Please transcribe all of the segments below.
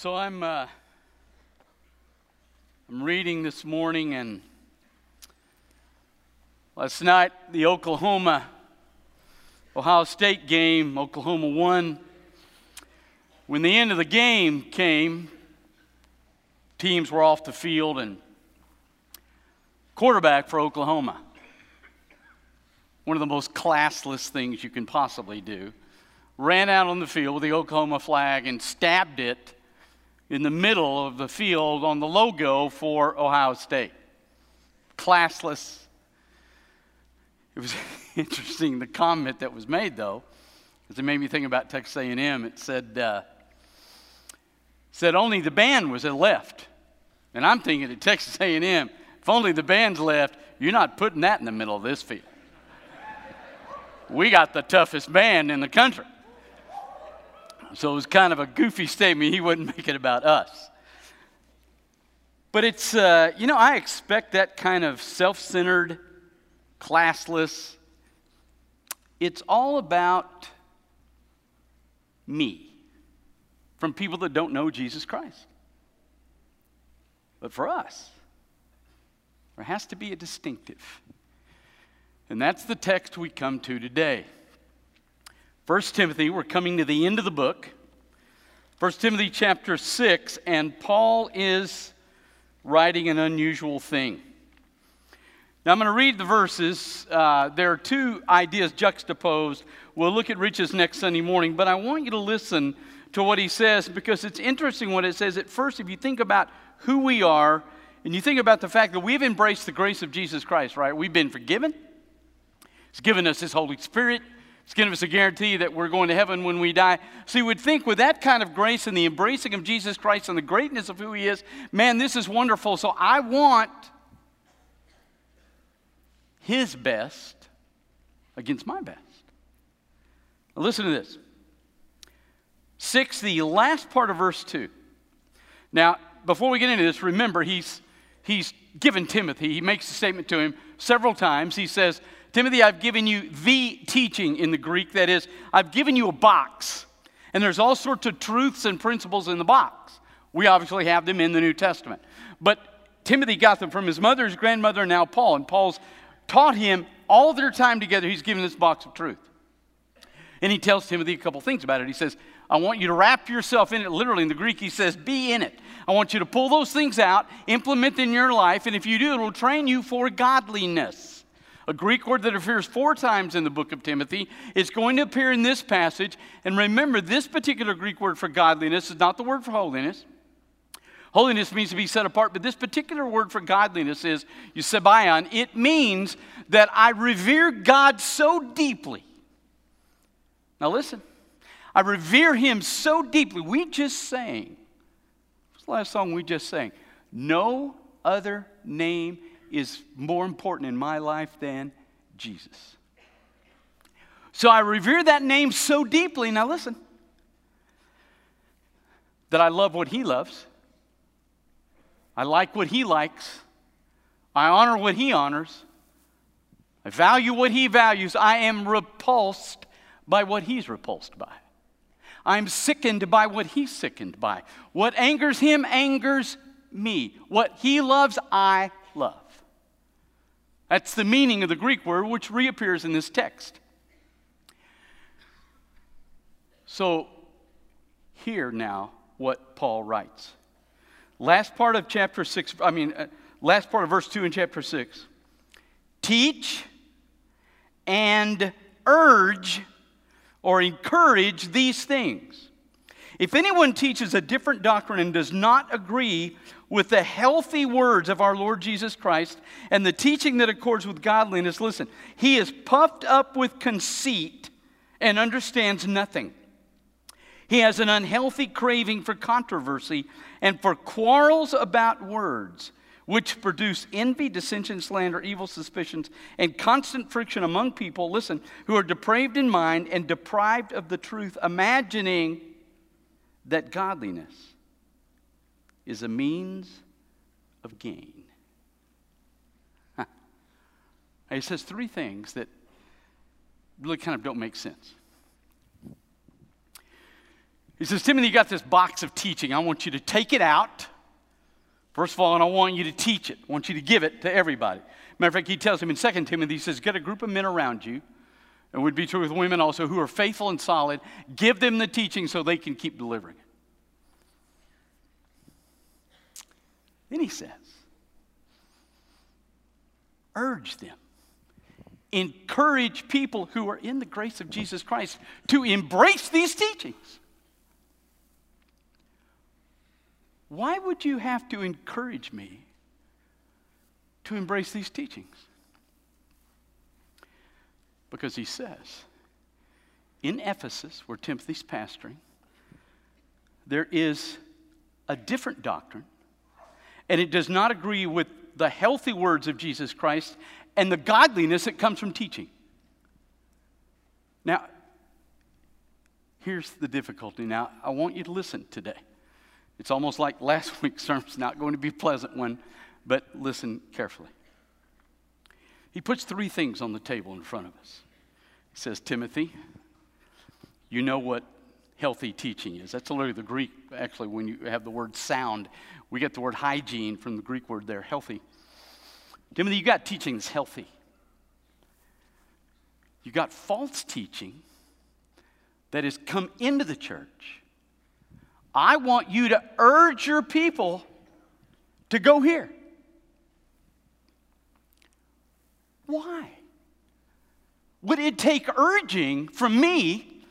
So I'm uh, I'm reading this morning, and last night the Oklahoma Ohio State game, Oklahoma won. When the end of the game came, teams were off the field, and quarterback for Oklahoma, one of the most classless things you can possibly do, ran out on the field with the Oklahoma flag and stabbed it in the middle of the field on the logo for Ohio State. Classless. It was interesting the comment that was made though, because it made me think about Texas A&M. It said uh, said only the band was left, and I'm thinking at Texas A&M, if only the band's left, you're not putting that in the middle of this field. we got the toughest band in the country. So it was kind of a goofy statement. He wouldn't make it about us. But it's, uh, you know, I expect that kind of self centered, classless. It's all about me from people that don't know Jesus Christ. But for us, there has to be a distinctive. And that's the text we come to today. 1 Timothy, we're coming to the end of the book. 1 Timothy chapter 6, and Paul is writing an unusual thing. Now, I'm going to read the verses. Uh, there are two ideas juxtaposed. We'll look at riches next Sunday morning, but I want you to listen to what he says because it's interesting what it says. At first, if you think about who we are and you think about the fact that we've embraced the grace of Jesus Christ, right? We've been forgiven, He's given us His Holy Spirit. It's giving us a guarantee that we're going to heaven when we die. So you would think with that kind of grace and the embracing of Jesus Christ and the greatness of who he is, man, this is wonderful. So I want his best against my best. Now listen to this. Six, the last part of verse two. Now, before we get into this, remember he's he's given Timothy, he makes a statement to him several times. He says, Timothy, I've given you the teaching in the Greek. That is, I've given you a box. And there's all sorts of truths and principles in the box. We obviously have them in the New Testament. But Timothy got them from his mother, his grandmother, and now Paul. And Paul's taught him all their time together. He's given this box of truth. And he tells Timothy a couple things about it. He says, I want you to wrap yourself in it. Literally in the Greek, he says, be in it. I want you to pull those things out, implement them in your life, and if you do, it will train you for godliness a Greek word that appears four times in the book of Timothy. It's going to appear in this passage. And remember, this particular Greek word for godliness is not the word for holiness. Holiness means to be set apart, but this particular word for godliness is eusebion. It means that I revere God so deeply. Now listen, I revere Him so deeply. We just sang. What's the last song we just sang? No other name is more important in my life than Jesus. So I revere that name so deeply. Now, listen, that I love what he loves, I like what he likes, I honor what he honors, I value what he values, I am repulsed by what he's repulsed by. I'm sickened by what he's sickened by. What angers him angers me. What he loves, I. That's the meaning of the Greek word, which reappears in this text. So, hear now what Paul writes. Last part of chapter 6, I mean, uh, last part of verse 2 in chapter 6. Teach and urge or encourage these things. If anyone teaches a different doctrine and does not agree with the healthy words of our Lord Jesus Christ and the teaching that accords with godliness, listen, he is puffed up with conceit and understands nothing. He has an unhealthy craving for controversy and for quarrels about words, which produce envy, dissension, slander, evil suspicions, and constant friction among people, listen, who are depraved in mind and deprived of the truth, imagining that godliness is a means of gain. Huh. He says three things that really kind of don't make sense. He says, Timothy, you got this box of teaching. I want you to take it out. First of all, and I want you to teach it. I want you to give it to everybody. Matter of fact, he tells him in 2 Timothy, he says, Get a group of men around you. It would be true with women also who are faithful and solid. Give them the teaching so they can keep delivering it. Then he says, Urge them encourage people who are in the grace of Jesus Christ to embrace these teachings. Why would you have to encourage me to embrace these teachings? Because he says, in Ephesus, where Timothy's pastoring, there is a different doctrine, and it does not agree with the healthy words of Jesus Christ and the godliness that comes from teaching. Now, here's the difficulty. Now, I want you to listen today. It's almost like last week's sermon's not going to be a pleasant one, but listen carefully. He puts three things on the table in front of us. He says, Timothy, you know what healthy teaching is. That's literally the Greek, actually, when you have the word sound. We get the word hygiene from the Greek word there, healthy. Timothy, you got teaching that's healthy. You got false teaching that has come into the church. I want you to urge your people to go here. Why? Would it take urging from me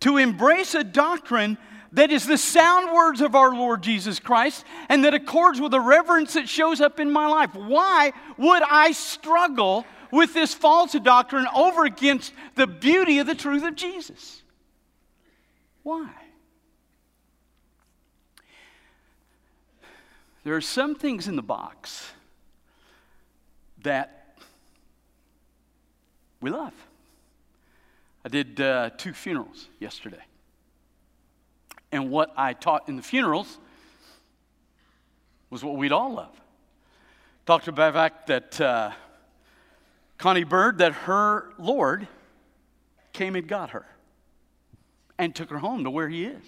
to embrace a doctrine that is the sound words of our Lord Jesus Christ and that accords with the reverence that shows up in my life. Why would I struggle with this false doctrine over against the beauty of the truth of Jesus? Why? There are some things in the box that we love. I did uh, two funerals yesterday and what I taught in the funerals was what we'd all love. Talked about that uh, Connie Bird, that her Lord came and got her and took her home to where he is.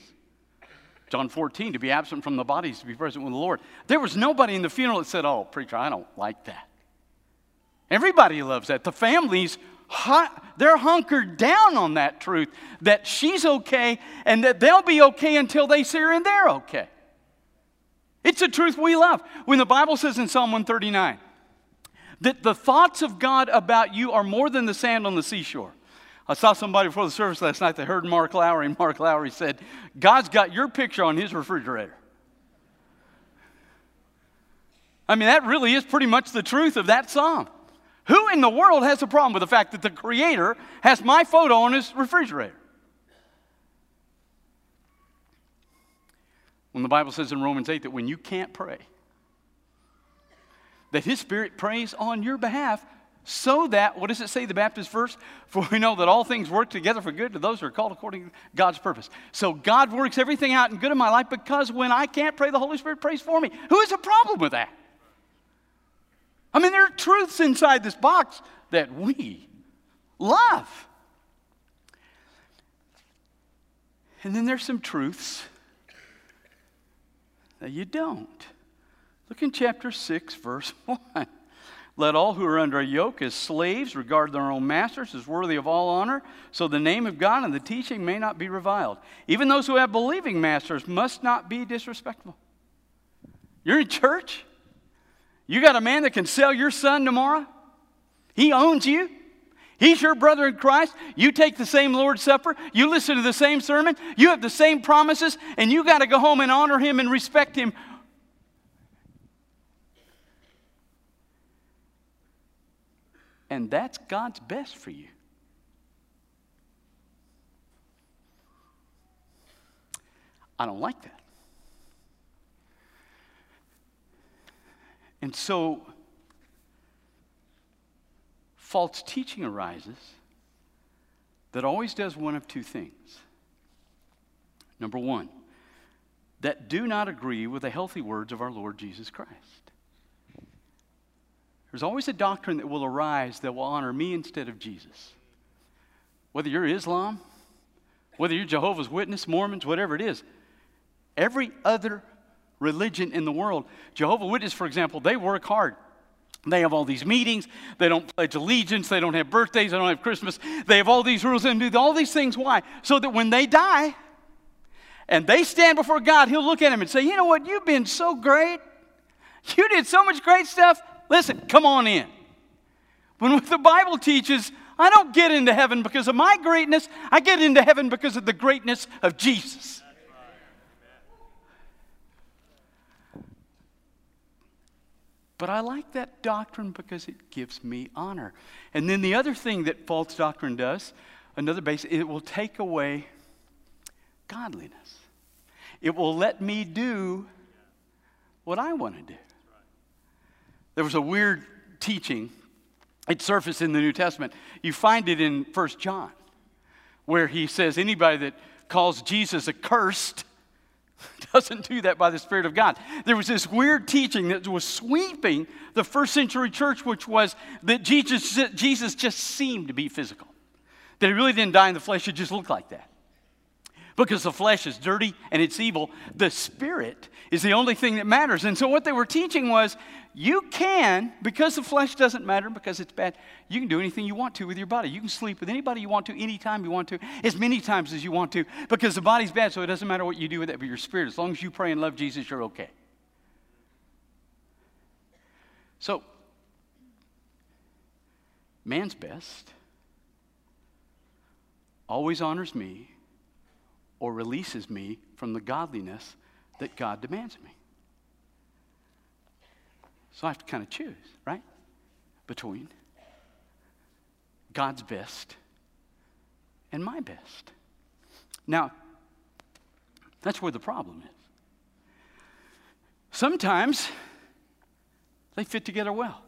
John 14, to be absent from the bodies, to be present with the Lord. There was nobody in the funeral that said, Oh, preacher, I don't like that. Everybody loves that. The families they're hunkered down on that truth that she's okay and that they'll be okay until they see her and they're okay. It's a truth we love. When the Bible says in Psalm 139 that the thoughts of God about you are more than the sand on the seashore. I saw somebody before the service last night that heard Mark Lowry, and Mark Lowry said, God's got your picture on his refrigerator. I mean, that really is pretty much the truth of that psalm. Who in the world has a problem with the fact that the Creator has my photo on his refrigerator? When the Bible says in Romans 8 that when you can't pray, that His Spirit prays on your behalf so that, what does it say, the Baptist verse? For we know that all things work together for good to those who are called according to God's purpose. So God works everything out in good in my life because when I can't pray, the Holy Spirit prays for me. Who has a problem with that? I mean, there are truths inside this box that we love. And then there's some truths that you don't. Look in chapter 6, verse 1. Let all who are under a yoke as slaves regard their own masters as worthy of all honor, so the name of God and the teaching may not be reviled. Even those who have believing masters must not be disrespectful. You're in church? You got a man that can sell your son tomorrow? He owns you. He's your brother in Christ. You take the same Lord's Supper. You listen to the same sermon. You have the same promises, and you got to go home and honor him and respect him. And that's God's best for you. I don't like that. And so, false teaching arises that always does one of two things. Number one, that do not agree with the healthy words of our Lord Jesus Christ. There's always a doctrine that will arise that will honor me instead of Jesus. Whether you're Islam, whether you're Jehovah's Witness, Mormons, whatever it is, every other religion in the world, Jehovah Witness, for example, they work hard. They have all these meetings. They don't pledge allegiance. They don't have birthdays. They don't have Christmas. They have all these rules and do all these things. Why? So that when they die and they stand before God, He'll look at them and say, You know what? You've been so great. You did so much great stuff. Listen, come on in. When the Bible teaches, I don't get into heaven because of my greatness, I get into heaven because of the greatness of Jesus. But I like that doctrine because it gives me honor. And then the other thing that false doctrine does, another base, it will take away godliness. It will let me do what I want to do. There was a weird teaching. It surfaced in the New Testament. You find it in First John, where he says anybody that calls Jesus accursed doesn't do that by the Spirit of God. There was this weird teaching that was sweeping the first century church, which was that Jesus, Jesus just seemed to be physical. That he really didn't die in the flesh, it just looked like that. Because the flesh is dirty and it's evil, the Spirit is the only thing that matters. And so, what they were teaching was you can, because the flesh doesn't matter, because it's bad, you can do anything you want to with your body. You can sleep with anybody you want to, anytime you want to, as many times as you want to, because the body's bad, so it doesn't matter what you do with it, but your spirit, as long as you pray and love Jesus, you're okay. So, man's best always honors me or releases me from the godliness that God demands of me. So I have to kind of choose, right? Between God's best and my best. Now, that's where the problem is. Sometimes they fit together well.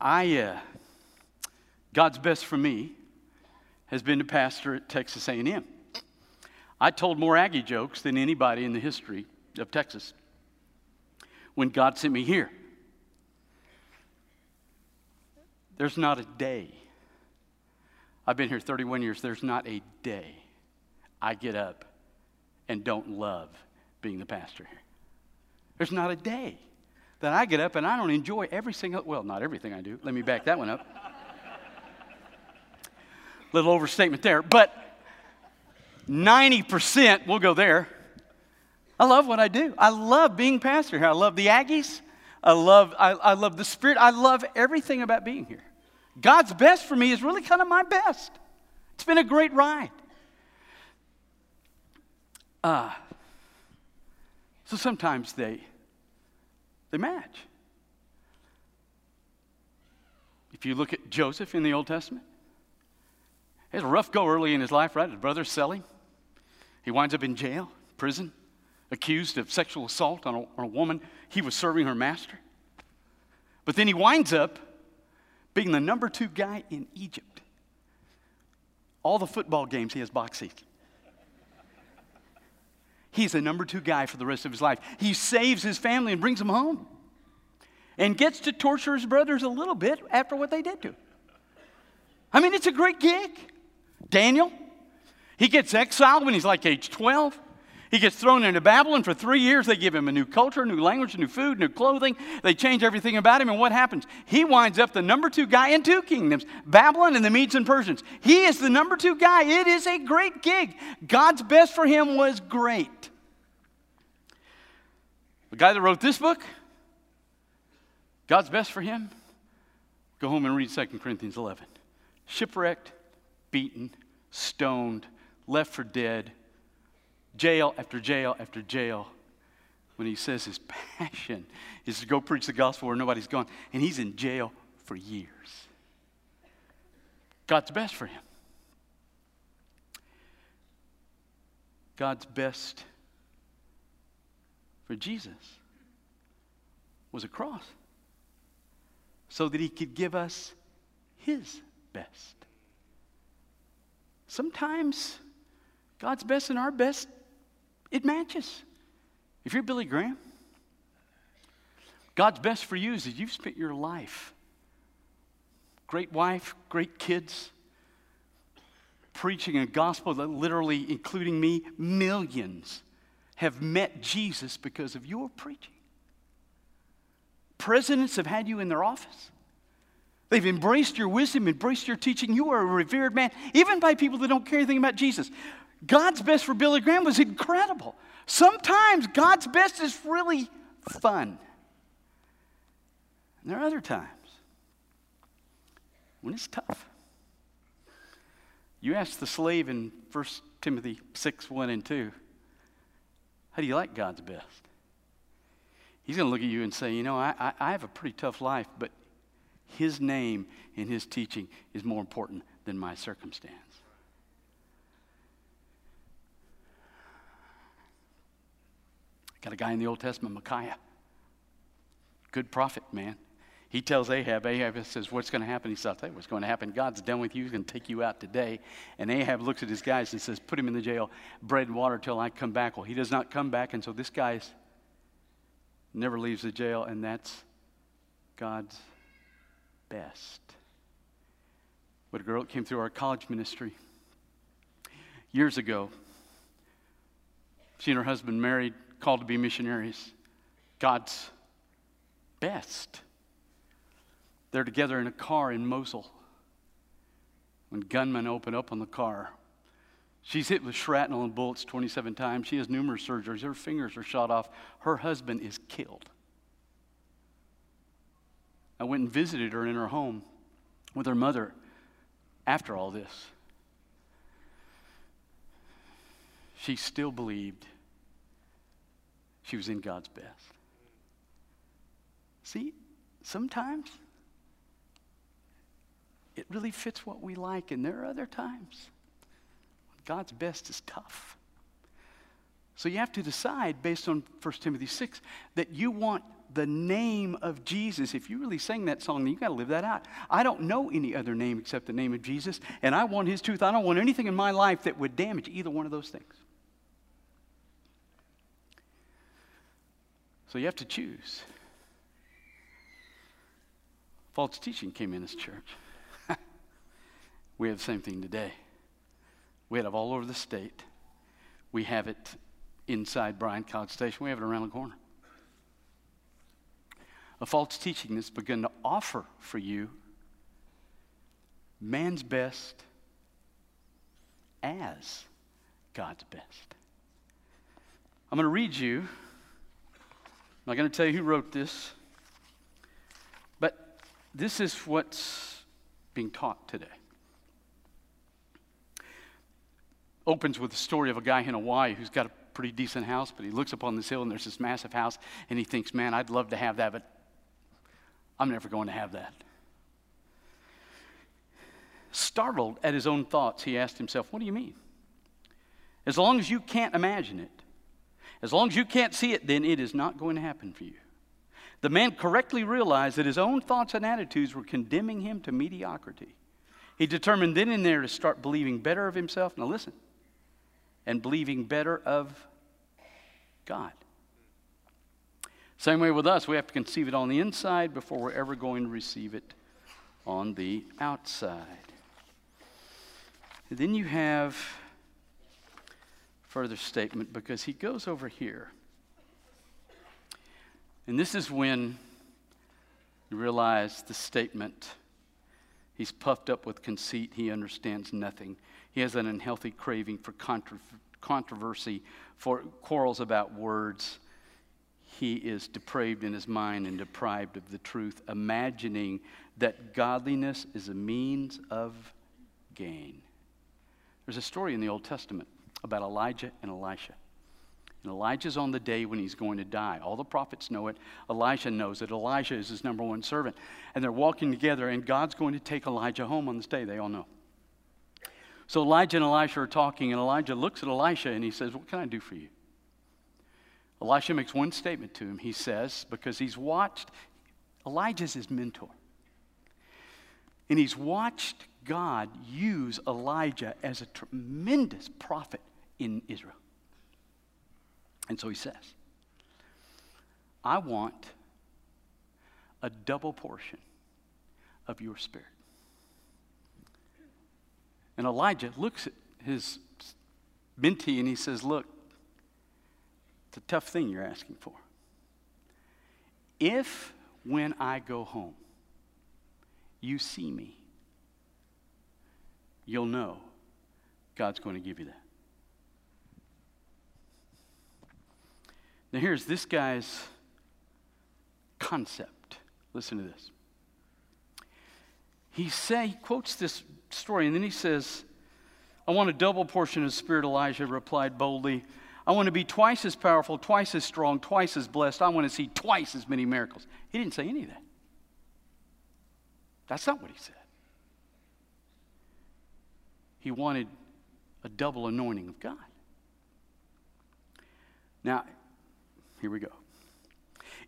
I, uh, God's best for me has been to pastor at Texas A&M. I told more Aggie jokes than anybody in the history of Texas when God sent me here. There's not a day. I've been here 31 years. There's not a day I get up and don't love being the pastor here. There's not a day that I get up and I don't enjoy every single, well, not everything I do. Let me back that one up. Little overstatement there, but 90%, we'll go there. I love what I do. I love being pastor here. I love the Aggies. I love, I, I love the Spirit. I love everything about being here. God's best for me is really kind of my best. It's been a great ride. Uh, so sometimes they, they match. If you look at Joseph in the Old Testament, has a rough go early in his life, right? His brothers sell him. He winds up in jail, prison, accused of sexual assault on a, on a woman he was serving her master. But then he winds up being the number two guy in Egypt. All the football games, he has box seats. He's the number two guy for the rest of his life. He saves his family and brings them home and gets to torture his brothers a little bit after what they did to him. I mean, it's a great gig. Daniel, he gets exiled when he's like age 12. He gets thrown into Babylon for three years. They give him a new culture, new language, new food, new clothing. They change everything about him. And what happens? He winds up the number two guy in two kingdoms Babylon and the Medes and Persians. He is the number two guy. It is a great gig. God's best for him was great. The guy that wrote this book, God's best for him, go home and read 2 Corinthians 11. Shipwrecked, beaten, stoned, left for dead jail after jail after jail when he says his passion is to go preach the gospel where nobody's gone. And he's in jail for years. God's best for him. God's best for Jesus was a cross so that he could give us his best. Sometimes God's best and our best it matches. If you're Billy Graham, God's best for you is that you've spent your life. Great wife, great kids, preaching a gospel that literally, including me, millions have met Jesus because of your preaching. Presidents have had you in their office. They've embraced your wisdom, embraced your teaching. You are a revered man, even by people that don't care anything about Jesus. God's best for Billy Graham was incredible. Sometimes God's best is really fun. And there are other times when it's tough. You ask the slave in 1 Timothy 6 1 and 2, how do you like God's best? He's going to look at you and say, You know, I, I, I have a pretty tough life, but his name and his teaching is more important than my circumstance. Got a guy in the Old Testament, Micaiah. Good prophet, man. He tells Ahab, Ahab says, What's going to happen? He says, I'll tell you what's going to happen. God's done with you. He's going to take you out today. And Ahab looks at his guys and says, Put him in the jail, bread and water till I come back. Well, he does not come back. And so this guy never leaves the jail, and that's God's best. What a girl that came through our college ministry years ago. She and her husband married, called to be missionaries. God's best. They're together in a car in Mosul. When gunmen open up on the car, she's hit with shrapnel and bullets 27 times. She has numerous surgeries. Her fingers are shot off. Her husband is killed. I went and visited her in her home with her mother after all this. She still believed she was in God's best. See, sometimes it really fits what we like, and there are other times God's best is tough. So you have to decide, based on 1 Timothy 6, that you want the name of Jesus. If you really sang that song, then you got to live that out. I don't know any other name except the name of Jesus, and I want his truth. I don't want anything in my life that would damage either one of those things. So you have to choose. False teaching came in this church. we have the same thing today. We have it all over the state. We have it inside Bryan College Station. We have it around the corner a false teaching that's begun to offer for you man's best as God's best. I'm going to read you. I'm not going to tell you who wrote this, but this is what's being taught today. Opens with the story of a guy in Hawaii who's got a pretty decent house, but he looks up on this hill and there's this massive house, and he thinks, man, I'd love to have that, but I'm never going to have that. Startled at his own thoughts, he asked himself, What do you mean? As long as you can't imagine it, as long as you can't see it, then it is not going to happen for you. The man correctly realized that his own thoughts and attitudes were condemning him to mediocrity. He determined then and there to start believing better of himself. Now, listen, and believing better of God. Same way with us, we have to conceive it on the inside before we're ever going to receive it on the outside. And then you have further statement because he goes over here. And this is when you realize the statement he's puffed up with conceit, he understands nothing. He has an unhealthy craving for controversy, for quarrels about words he is depraved in his mind and deprived of the truth, imagining that godliness is a means of gain. There's a story in the Old Testament about Elijah and Elisha. And Elijah's on the day when he's going to die. All the prophets know it. Elisha knows it. Elijah is his number one servant. And they're walking together, and God's going to take Elijah home on this day. They all know. So Elijah and Elisha are talking, and Elijah looks at Elisha and he says, What can I do for you? Elisha makes one statement to him. He says, because he's watched, Elijah's his mentor. And he's watched God use Elijah as a tremendous prophet in Israel. And so he says, I want a double portion of your spirit. And Elijah looks at his mentee and he says, Look, it's a tough thing you're asking for. If when I go home, you see me, you'll know God's going to give you that. Now, here's this guy's concept. Listen to this. He say he quotes this story, and then he says, I want a double portion of Spirit. Elijah replied boldly. I want to be twice as powerful, twice as strong, twice as blessed. I want to see twice as many miracles. He didn't say any of that. That's not what he said. He wanted a double anointing of God. Now, here we go.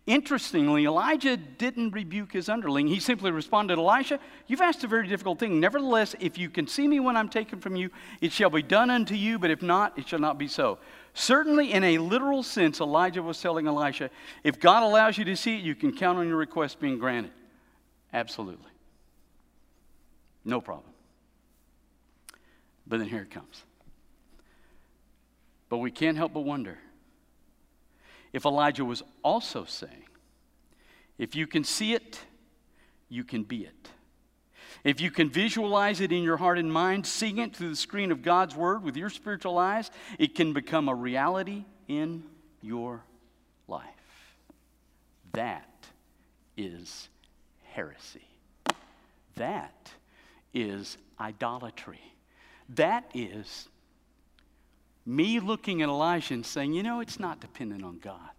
Interestingly, Elijah didn't rebuke his underling. He simply responded, Elisha, you've asked a very difficult thing. Nevertheless, if you can see me when I'm taken from you, it shall be done unto you, but if not, it shall not be so. Certainly, in a literal sense, Elijah was telling Elisha, if God allows you to see it, you can count on your request being granted. Absolutely. No problem. But then here it comes. But we can't help but wonder if Elijah was also saying, if you can see it, you can be it. If you can visualize it in your heart and mind, seeing it through the screen of God's Word with your spiritual eyes, it can become a reality in your life. That is heresy. That is idolatry. That is me looking at Elijah and saying, you know, it's not dependent on God,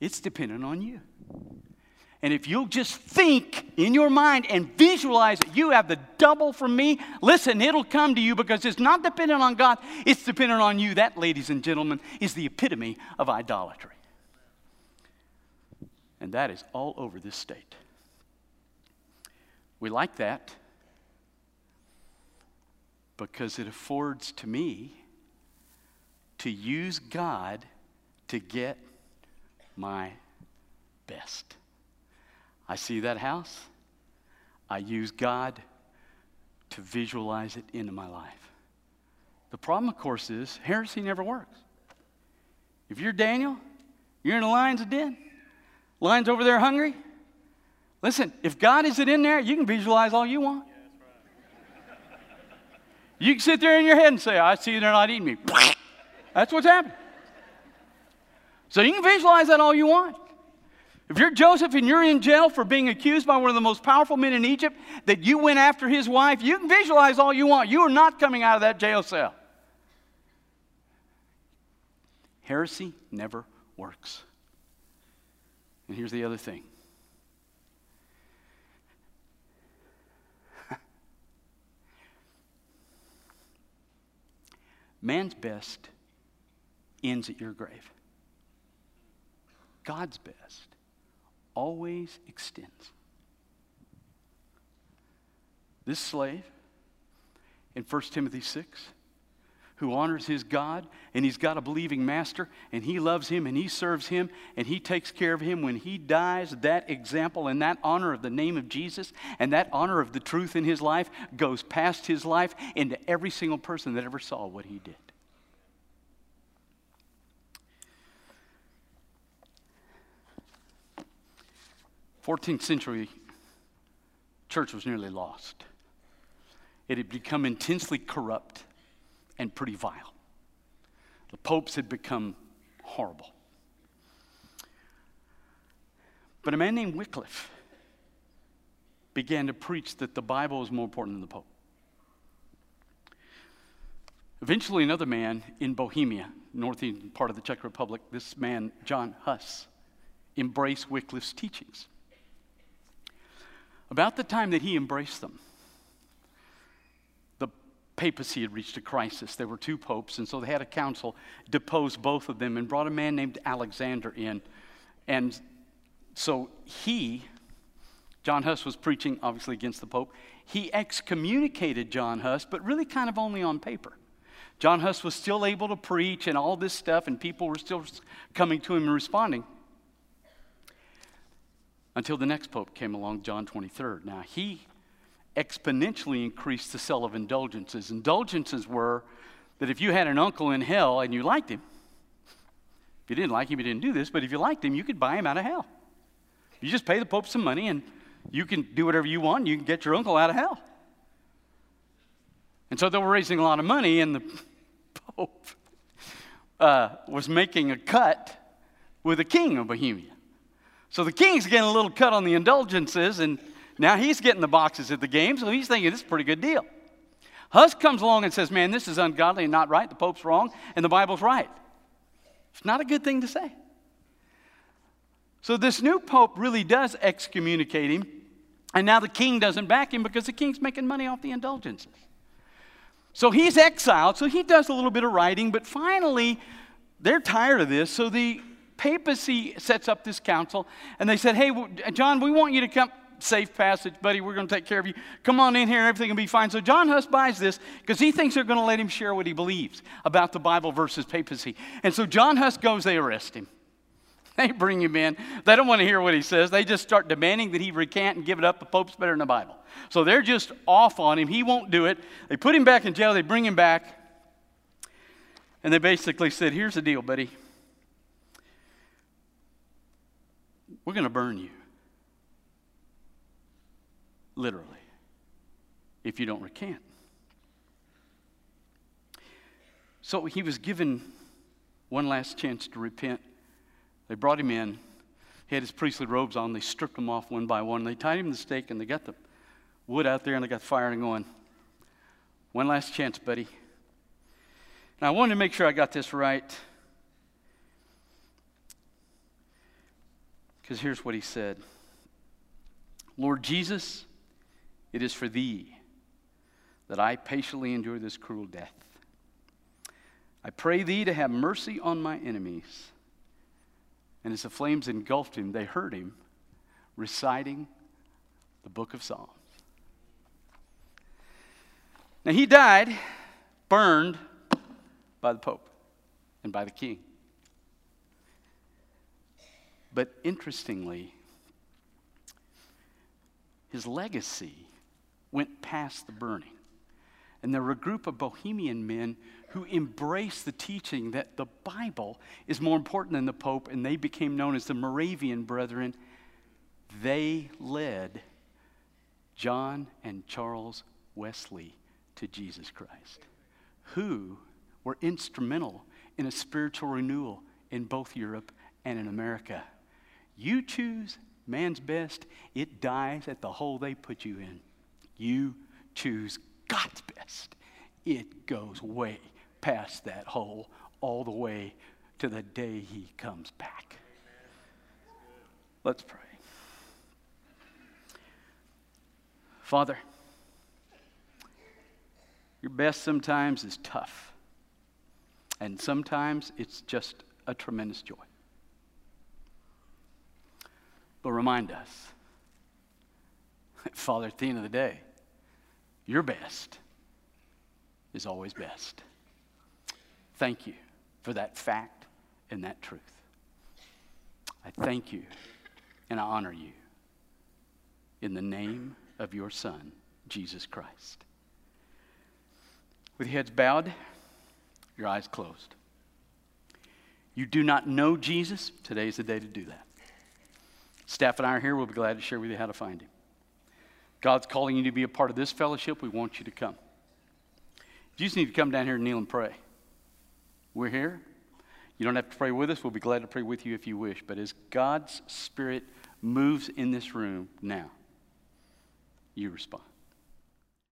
it's dependent on you. And if you'll just think in your mind and visualize that you have the double from me, listen, it'll come to you because it's not dependent on God, it's dependent on you. That, ladies and gentlemen, is the epitome of idolatry. And that is all over this state. We like that because it affords to me to use God to get my best. I see that house, I use God to visualize it into my life. The problem, of course, is heresy never works. If you're Daniel, you're in the lion's den. Lions over there hungry. Listen, if God isn't in there, you can visualize all you want. You can sit there in your head and say, I see they're not eating me. That's what's happening. So you can visualize that all you want. If you're Joseph and you're in jail for being accused by one of the most powerful men in Egypt, that you went after his wife, you can visualize all you want. You are not coming out of that jail cell. Heresy never works. And here's the other thing man's best ends at your grave. God's best always extends. This slave in 1 Timothy 6, who honors his God and he's got a believing master and he loves him and he serves him and he takes care of him when he dies, that example and that honor of the name of Jesus and that honor of the truth in his life goes past his life into every single person that ever saw what he did. 14th century church was nearly lost. It had become intensely corrupt and pretty vile. The popes had become horrible. But a man named Wycliffe began to preach that the Bible was more important than the Pope. Eventually, another man in Bohemia, northeastern part of the Czech Republic, this man, John Huss, embraced Wycliffe's teachings. About the time that he embraced them, the papacy had reached a crisis. There were two popes, and so they had a council depose both of them and brought a man named Alexander in. And so he, John Huss was preaching obviously against the Pope. He excommunicated John Huss, but really kind of only on paper. John Huss was still able to preach and all this stuff, and people were still coming to him and responding until the next pope came along, John 23rd. Now, he exponentially increased the sale of indulgences. Indulgences were that if you had an uncle in hell and you liked him, if you didn't like him, you didn't do this, but if you liked him, you could buy him out of hell. You just pay the Pope some money and you can do whatever you want. You can get your uncle out of hell. And so they were raising a lot of money, and the Pope uh, was making a cut with the king of Bohemia. So the king's getting a little cut on the indulgences, and now he's getting the boxes at the game, so he's thinking this is a pretty good deal. Huss comes along and says, Man, this is ungodly and not right. The Pope's wrong, and the Bible's right. It's not a good thing to say. So this new Pope really does excommunicate him, and now the king doesn't back him because the king's making money off the indulgences. So he's exiled, so he does a little bit of writing, but finally, they're tired of this, so the papacy sets up this council, and they said, Hey, John, we want you to come. Safe passage, buddy. We're going to take care of you. Come on in here, and everything will be fine. So John Huss buys this because he thinks they're going to let him share what he believes about the Bible versus papacy. And so John Huss goes, they arrest him. They bring him in. They don't want to hear what he says. They just start demanding that he recant and give it up. The Pope's better than the Bible. So they're just off on him. He won't do it. They put him back in jail. They bring him back. And they basically said, Here's the deal, buddy. We're going to burn you. Literally. If you don't recant. So he was given one last chance to repent. They brought him in. He had his priestly robes on. They stripped him off one by one. They tied him to the stake and they got the wood out there and they got the fire and going. One last chance, buddy. Now, I wanted to make sure I got this right. Because here's what he said Lord Jesus, it is for thee that I patiently endure this cruel death. I pray thee to have mercy on my enemies. And as the flames engulfed him, they heard him reciting the book of Psalms. Now he died, burned by the Pope and by the king. But interestingly, his legacy went past the burning. And there were a group of Bohemian men who embraced the teaching that the Bible is more important than the Pope, and they became known as the Moravian Brethren. They led John and Charles Wesley to Jesus Christ, who were instrumental in a spiritual renewal in both Europe and in America. You choose man's best, it dies at the hole they put you in. You choose God's best, it goes way past that hole all the way to the day he comes back. Let's pray. Father, your best sometimes is tough, and sometimes it's just a tremendous joy. But remind us, Father, at the end of the day, your best is always best. Thank you for that fact and that truth. I thank you and I honor you in the name of your Son, Jesus Christ. With your heads bowed, your eyes closed. You do not know Jesus? Today is the day to do that. Staff and I are here. We'll be glad to share with you how to find him. God's calling you to be a part of this fellowship. We want you to come. You just need to come down here and kneel and pray. We're here. You don't have to pray with us. We'll be glad to pray with you if you wish. But as God's Spirit moves in this room now, you respond.